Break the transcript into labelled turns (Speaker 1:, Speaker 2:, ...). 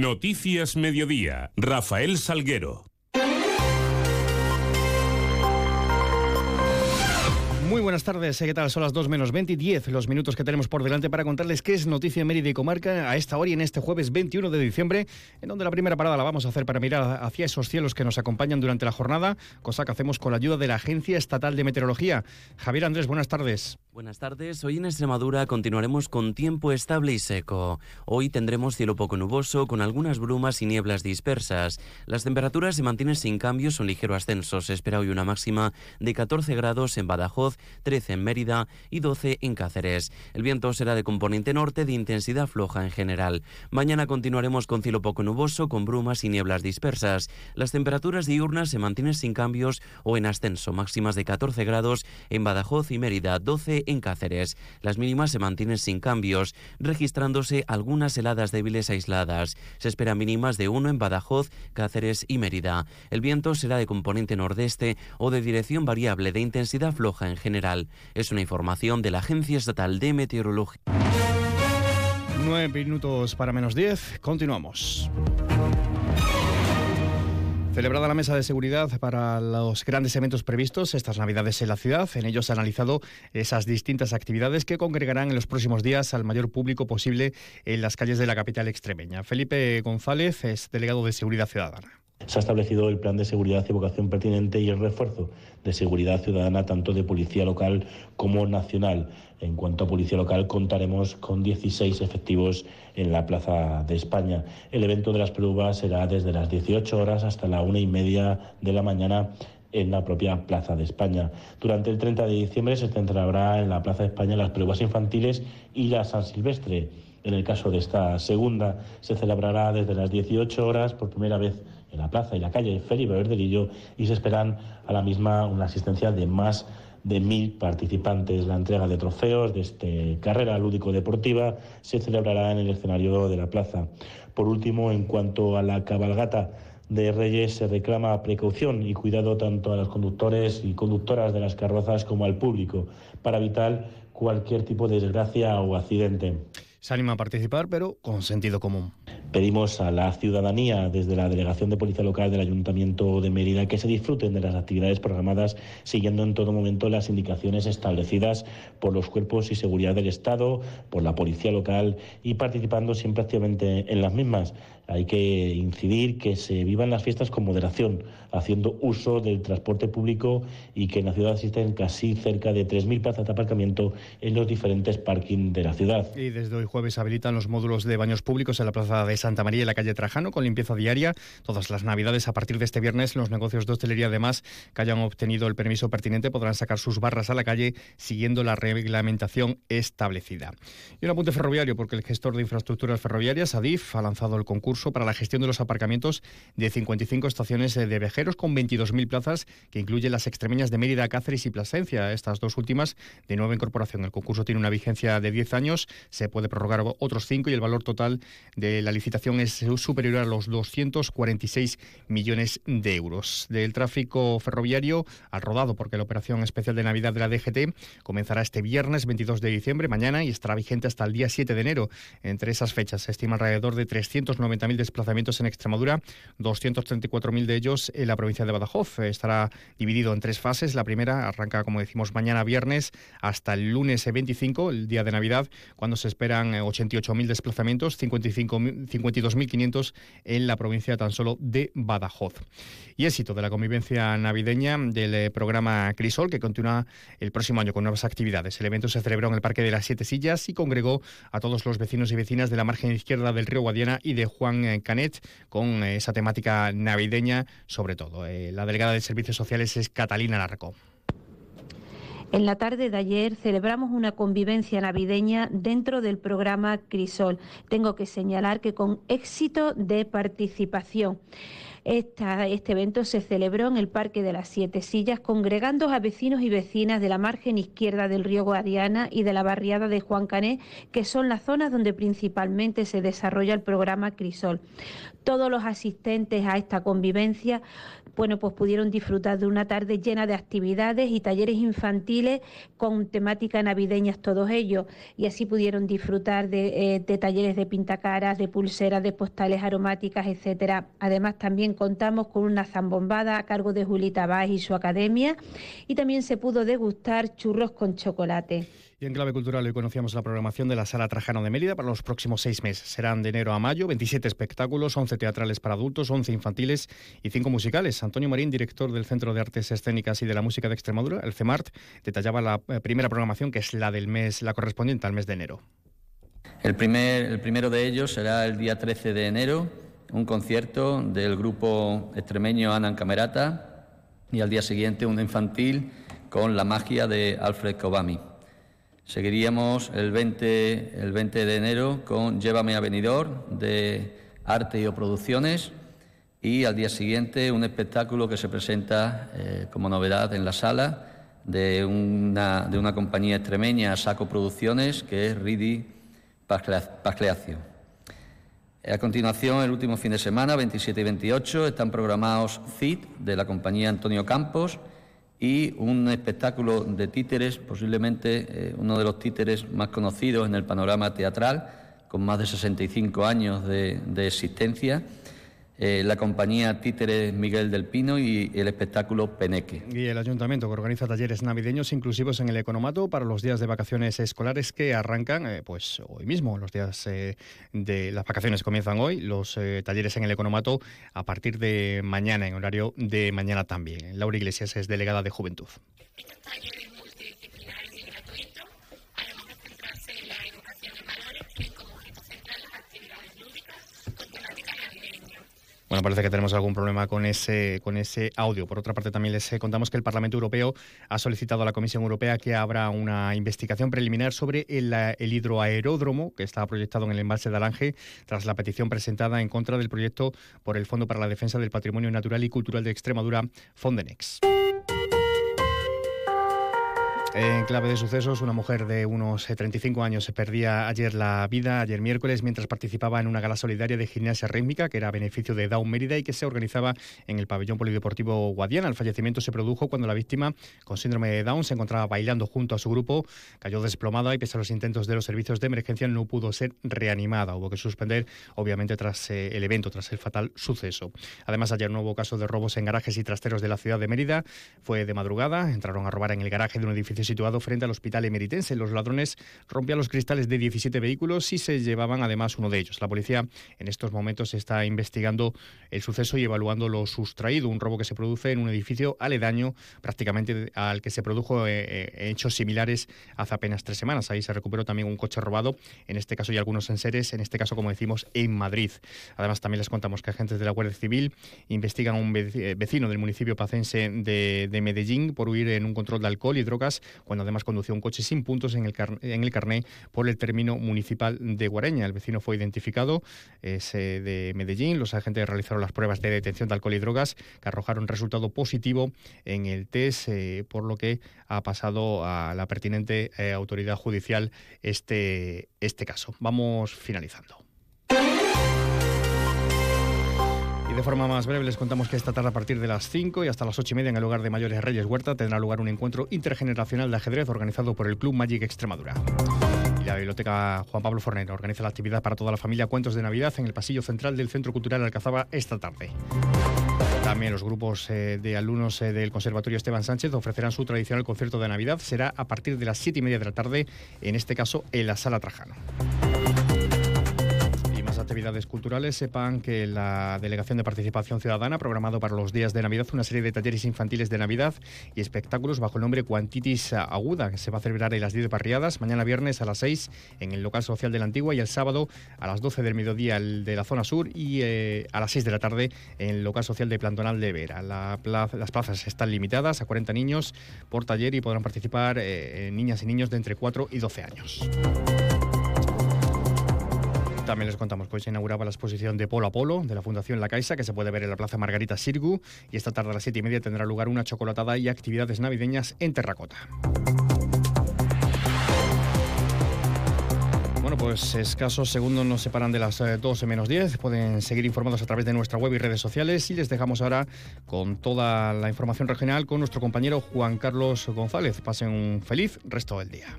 Speaker 1: Noticias Mediodía. Rafael Salguero.
Speaker 2: Muy buenas tardes, ¿qué tal? Son las 2 menos 20 y 10 los minutos que tenemos por delante para contarles qué es noticia Mérida y Comarca a esta hora y en este jueves 21 de diciembre, en donde la primera parada la vamos a hacer para mirar hacia esos cielos que nos acompañan durante la jornada, cosa que hacemos con la ayuda de la Agencia Estatal de Meteorología. Javier Andrés, buenas tardes.
Speaker 3: Buenas tardes. Hoy en Extremadura continuaremos con tiempo estable y seco. Hoy tendremos cielo poco nuboso con algunas brumas y nieblas dispersas. Las temperaturas se mantienen sin cambios o ligero ascenso. Se espera hoy una máxima de 14 grados en Badajoz, 13 en Mérida y 12 en Cáceres. El viento será de componente norte de intensidad floja en general. Mañana continuaremos con cielo poco nuboso con brumas y nieblas dispersas. Las temperaturas diurnas se mantienen sin cambios o en ascenso. Máximas de 14 grados en Badajoz y Mérida, 12 en Cáceres. Las mínimas se mantienen sin cambios, registrándose algunas heladas débiles aisladas. Se esperan mínimas de 1 en Badajoz, Cáceres y Mérida. El viento será de componente nordeste o de dirección variable de intensidad floja en general. Es una información de la Agencia Estatal de Meteorología.
Speaker 2: 9 minutos para menos 10. Continuamos. Celebrada la mesa de seguridad para los grandes eventos previstos estas Navidades en la ciudad, en ellos se han analizado esas distintas actividades que congregarán en los próximos días al mayor público posible en las calles de la capital extremeña. Felipe González es delegado de Seguridad Ciudadana.
Speaker 4: Se ha establecido el plan de seguridad y vocación pertinente y el refuerzo de seguridad ciudadana tanto de policía local como nacional. En cuanto a policía local, contaremos con 16 efectivos en la Plaza de España. El evento de las pruebas será desde las 18 horas hasta la una y media de la mañana en la propia Plaza de España. Durante el 30 de diciembre se centrará en la Plaza de España las pruebas infantiles y la San Silvestre. En el caso de esta segunda, se celebrará desde las 18 horas por primera vez en la plaza y la calle Felipe Verdelillo y se esperan a la misma una asistencia de más de mil participantes. La entrega de trofeos de esta carrera lúdico-deportiva se celebrará en el escenario de la plaza. Por último, en cuanto a la cabalgata de Reyes, se reclama precaución y cuidado tanto a los conductores y conductoras de las carrozas como al público para evitar cualquier tipo de desgracia o accidente.
Speaker 2: Se anima a participar, pero con sentido común.
Speaker 4: Pedimos a la ciudadanía, desde la Delegación de Policía Local del Ayuntamiento de Mérida, que se disfruten de las actividades programadas siguiendo en todo momento las indicaciones establecidas por los cuerpos y seguridad del Estado, por la Policía Local y participando siempre activamente en las mismas. Hay que incidir que se vivan las fiestas con moderación, haciendo uso del transporte público y que en la ciudad existen casi cerca de 3.000 plazas de aparcamiento en los diferentes parkings de la ciudad.
Speaker 2: Y desde hoy jueves habilitan los módulos de baños públicos en la Plaza de Santa María y la calle Trajano con limpieza diaria todas las navidades. A partir de este viernes, los negocios de hostelería, además, que hayan obtenido el permiso pertinente, podrán sacar sus barras a la calle siguiendo la reglamentación establecida. Y un apunte ferroviario, porque el gestor de infraestructuras ferroviarias, ADIF, ha lanzado el concurso para la gestión de los aparcamientos de 55 estaciones de viajeros con 22.000 plazas, que incluye las extremeñas de Mérida, Cáceres y Plasencia, estas dos últimas de nueva incorporación. El concurso tiene una vigencia de 10 años, se puede prorrogar otros 5 y el valor total de la licitación es superior a los 246 millones de euros. Del tráfico ferroviario al rodado, porque la operación especial de Navidad de la DGT comenzará este viernes 22 de diciembre, mañana, y estará vigente hasta el día 7 de enero. Entre esas fechas se estima alrededor de 390 desplazamientos en Extremadura, 234.000 de ellos en la provincia de Badajoz. Estará dividido en tres fases. La primera arranca, como decimos, mañana viernes hasta el lunes 25, el día de Navidad, cuando se esperan 88.000 desplazamientos, 52.500 en la provincia tan solo de Badajoz. Y éxito de la convivencia navideña del eh, programa Crisol, que continúa el próximo año con nuevas actividades. El evento se celebró en el Parque de las Siete Sillas y congregó a todos los vecinos y vecinas de la margen izquierda del río Guadiana y de Juan eh, Canet con eh, esa temática navideña sobre todo. la delegada de Servicios Sociales es Catalina Larco.
Speaker 5: En la tarde de ayer celebramos una convivencia navideña dentro del programa Crisol. Tengo que señalar que con éxito de participación. Este evento se celebró en el Parque de las Siete Sillas, congregando a vecinos y vecinas de la margen izquierda del río Guadiana y de la barriada de Juan Cané, que son las zonas donde principalmente se desarrolla el programa Crisol. Todos los asistentes a esta convivencia bueno, pues pudieron disfrutar de una tarde llena de actividades y talleres infantiles con temática navideñas todos ellos. Y así pudieron disfrutar de, eh, de talleres de pintacaras, de pulseras, de postales aromáticas, etcétera. Además, también contamos con una zambombada a cargo de Julita Vaz y su academia. Y también se pudo degustar churros con chocolate.
Speaker 2: Y en clave cultural hoy conocíamos la programación de la Sala Trajano de Mérida para los próximos seis meses. Serán de enero a mayo 27 espectáculos, 11 teatrales para adultos, 11 infantiles y 5 musicales. Antonio Marín, director del Centro de Artes Escénicas y de la Música de Extremadura, el CEMART, detallaba la eh, primera programación que es la del mes, la correspondiente al mes de enero.
Speaker 6: El, primer, el primero de ellos será el día 13 de enero, un concierto del grupo extremeño Anan Camerata y al día siguiente un infantil con la magia de Alfred Kobami. Seguiríamos el 20, el 20 de enero con Llévame a Venidor de Arte y o Producciones y al día siguiente un espectáculo que se presenta eh, como novedad en la sala de una, de una compañía extremeña, Saco Producciones, que es Ridi Pascleacio. A continuación, el último fin de semana, 27 y 28, están programados CIT de la compañía Antonio Campos y un espectáculo de títeres, posiblemente eh, uno de los títeres más conocidos en el panorama teatral, con más de 65 años de, de existencia eh, la compañía Títeres Miguel del Pino y el espectáculo Peneque.
Speaker 2: Y el ayuntamiento que organiza talleres navideños inclusivos en el economato para los días de vacaciones escolares que arrancan eh, pues hoy mismo. Los días eh, de las vacaciones comienzan hoy, los talleres en el economato a partir de mañana, en horario de mañana también. Laura Iglesias es delegada de Juventud. Bueno, parece que tenemos algún problema con ese, con ese audio. Por otra parte, también les contamos que el Parlamento Europeo ha solicitado a la Comisión Europea que abra una investigación preliminar sobre el, el hidroaeródromo que está proyectado en el embalse de Alange tras la petición presentada en contra del proyecto por el Fondo para la Defensa del Patrimonio Natural y Cultural de Extremadura, Fondenex. En clave de sucesos, una mujer de unos 35 eh, años se perdía ayer la vida, ayer miércoles, mientras participaba en una gala solidaria de gimnasia rítmica que era a beneficio de Down Mérida y que se organizaba en el pabellón polideportivo Guadiana. El fallecimiento se produjo cuando la víctima, con síndrome de Down, se encontraba bailando junto a su grupo, cayó desplomada y pese a los intentos de los servicios de emergencia no pudo ser reanimada. Hubo que suspender, obviamente, tras eh, el evento, tras el fatal suceso. Además, ayer no hubo caso de robos en garajes y trasteros de la ciudad de Mérida. Fue de madrugada, entraron a robar en el garaje de un edificio situado frente al hospital emeritense. Los ladrones rompían los cristales de 17 vehículos y se llevaban además uno de ellos. La policía en estos momentos está investigando el suceso y evaluando lo sustraído, un robo que se produce en un edificio aledaño prácticamente al que se produjo eh, eh, hechos similares hace apenas tres semanas. Ahí se recuperó también un coche robado, en este caso y algunos enseres, en este caso como decimos en Madrid. Además también les contamos que agentes de la Guardia Civil investigan a un eh, vecino del municipio pacense de, de Medellín por huir en un control de alcohol y drogas cuando además condució un coche sin puntos en el, en el carné por el término municipal de Guareña. El vecino fue identificado, es de Medellín. Los agentes realizaron las pruebas de detención de alcohol y drogas que arrojaron resultado positivo en el test, eh, por lo que ha pasado a la pertinente eh, autoridad judicial este, este caso. Vamos finalizando. De forma más breve les contamos que esta tarde a partir de las 5 y hasta las 8 y media en el lugar de Mayores Reyes Huerta tendrá lugar un encuentro intergeneracional de ajedrez organizado por el Club Magic Extremadura. Y la Biblioteca Juan Pablo Fornero organiza la actividad para toda la familia Cuentos de Navidad en el pasillo central del Centro Cultural Alcazaba esta tarde. También los grupos eh, de alumnos eh, del Conservatorio Esteban Sánchez ofrecerán su tradicional concierto de Navidad. Será a partir de las 7 y media de la tarde, en este caso en la Sala Trajano actividades culturales, sepan que la Delegación de Participación Ciudadana ha programado para los días de Navidad una serie de talleres infantiles de Navidad y espectáculos bajo el nombre Cuantitis Aguda, que se va a celebrar en las 10 barriadas, mañana viernes a las 6 en el local social de la Antigua y el sábado a las 12 del mediodía el de la zona sur y eh, a las 6 de la tarde en el local social de Plantonal de Vera. las plazas están limitadas a 40 niños por taller y podrán participar eh, niñas y niños de entre 4 y 12 años. También les contamos que se inauguraba la exposición de Polo a Polo de la Fundación La Caixa, que se puede ver en la Plaza Margarita Sirgu. Y esta tarde a las siete y media tendrá lugar una chocolatada y actividades navideñas en terracota. Bueno, pues escasos segundos nos separan de las 12 eh, menos 10. Pueden seguir informados a través de nuestra web y redes sociales. Y les dejamos ahora con toda la información regional con nuestro compañero Juan Carlos González. Pasen un feliz resto del día.